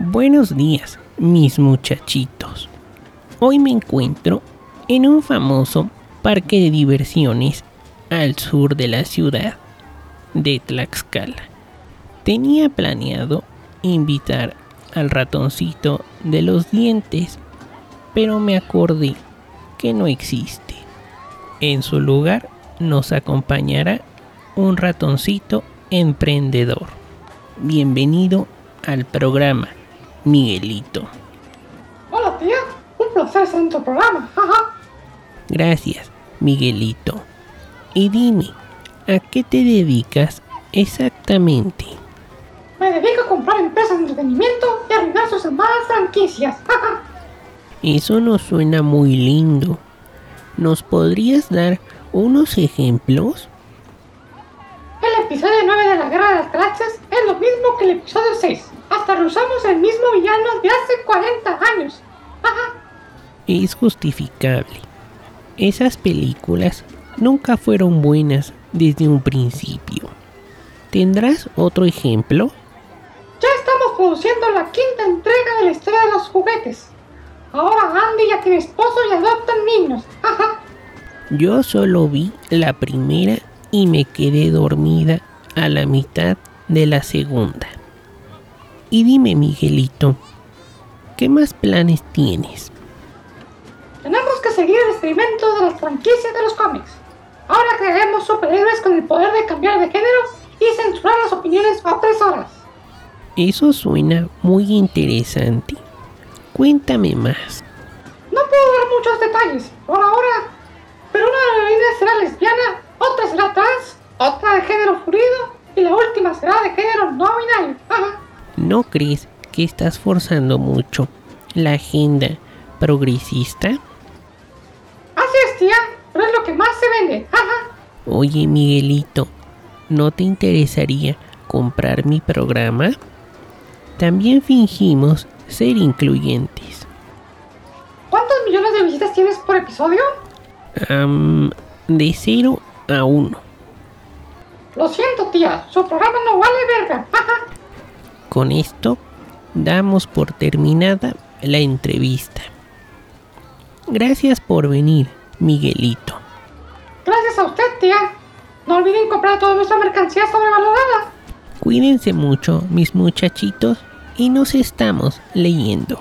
Buenos días, mis muchachitos. Hoy me encuentro en un famoso parque de diversiones al sur de la ciudad de Tlaxcala. Tenía planeado invitar al ratoncito de los dientes, pero me acordé que no existe. En su lugar nos acompañará un ratoncito emprendedor. Bienvenido al programa, Miguelito. Hola tía, un placer estar en tu programa. Gracias, Miguelito. Y dime, ¿a qué te dedicas exactamente? Me dedico a comprar empresas de entretenimiento y arruinar sus amadas franquicias. Eso no suena muy lindo. ¿Nos podrías dar unos ejemplos? El episodio 9 de la Guerra de las Galaxias es lo mismo que el episodio 6. Hasta usamos el mismo villano de hace 40 años. es justificable. Esas películas nunca fueron buenas desde un principio. ¿Tendrás otro ejemplo? Ya estamos produciendo la quinta entrega de la historia de los juguetes. Ahora Andy ya tiene esposo y adoptan niños. Yo solo vi la primera y me quedé dormida a la mitad de la segunda. Y dime, Miguelito, ¿qué más planes tienes? Tenemos que seguir el experimento de las franquicias de los cómics. Ahora crearemos superhéroes con el poder de cambiar de género y censurar las opiniones opresoras. Eso suena muy interesante. Cuéntame más. No puedo dar muchos detalles por ahora, pero una de las será lesbiana, otra será trans, otra de género fluido y la última será de género no binario. ¿No crees que estás forzando mucho la agenda progresista? Así es, tía, pero es lo que más se vende. Oye, Miguelito, ¿no te interesaría comprar mi programa? También fingimos ser incluyentes. ¿Cuántos millones de visitas tienes por episodio? de 0 a 1. Lo siento, tía, su programa no vale verga. Con esto damos por terminada la entrevista. Gracias por venir, Miguelito. Gracias a usted, tía. No olviden comprar toda nuestra mercancía sobrevalorada. Cuídense mucho, mis muchachitos, y nos estamos leyendo.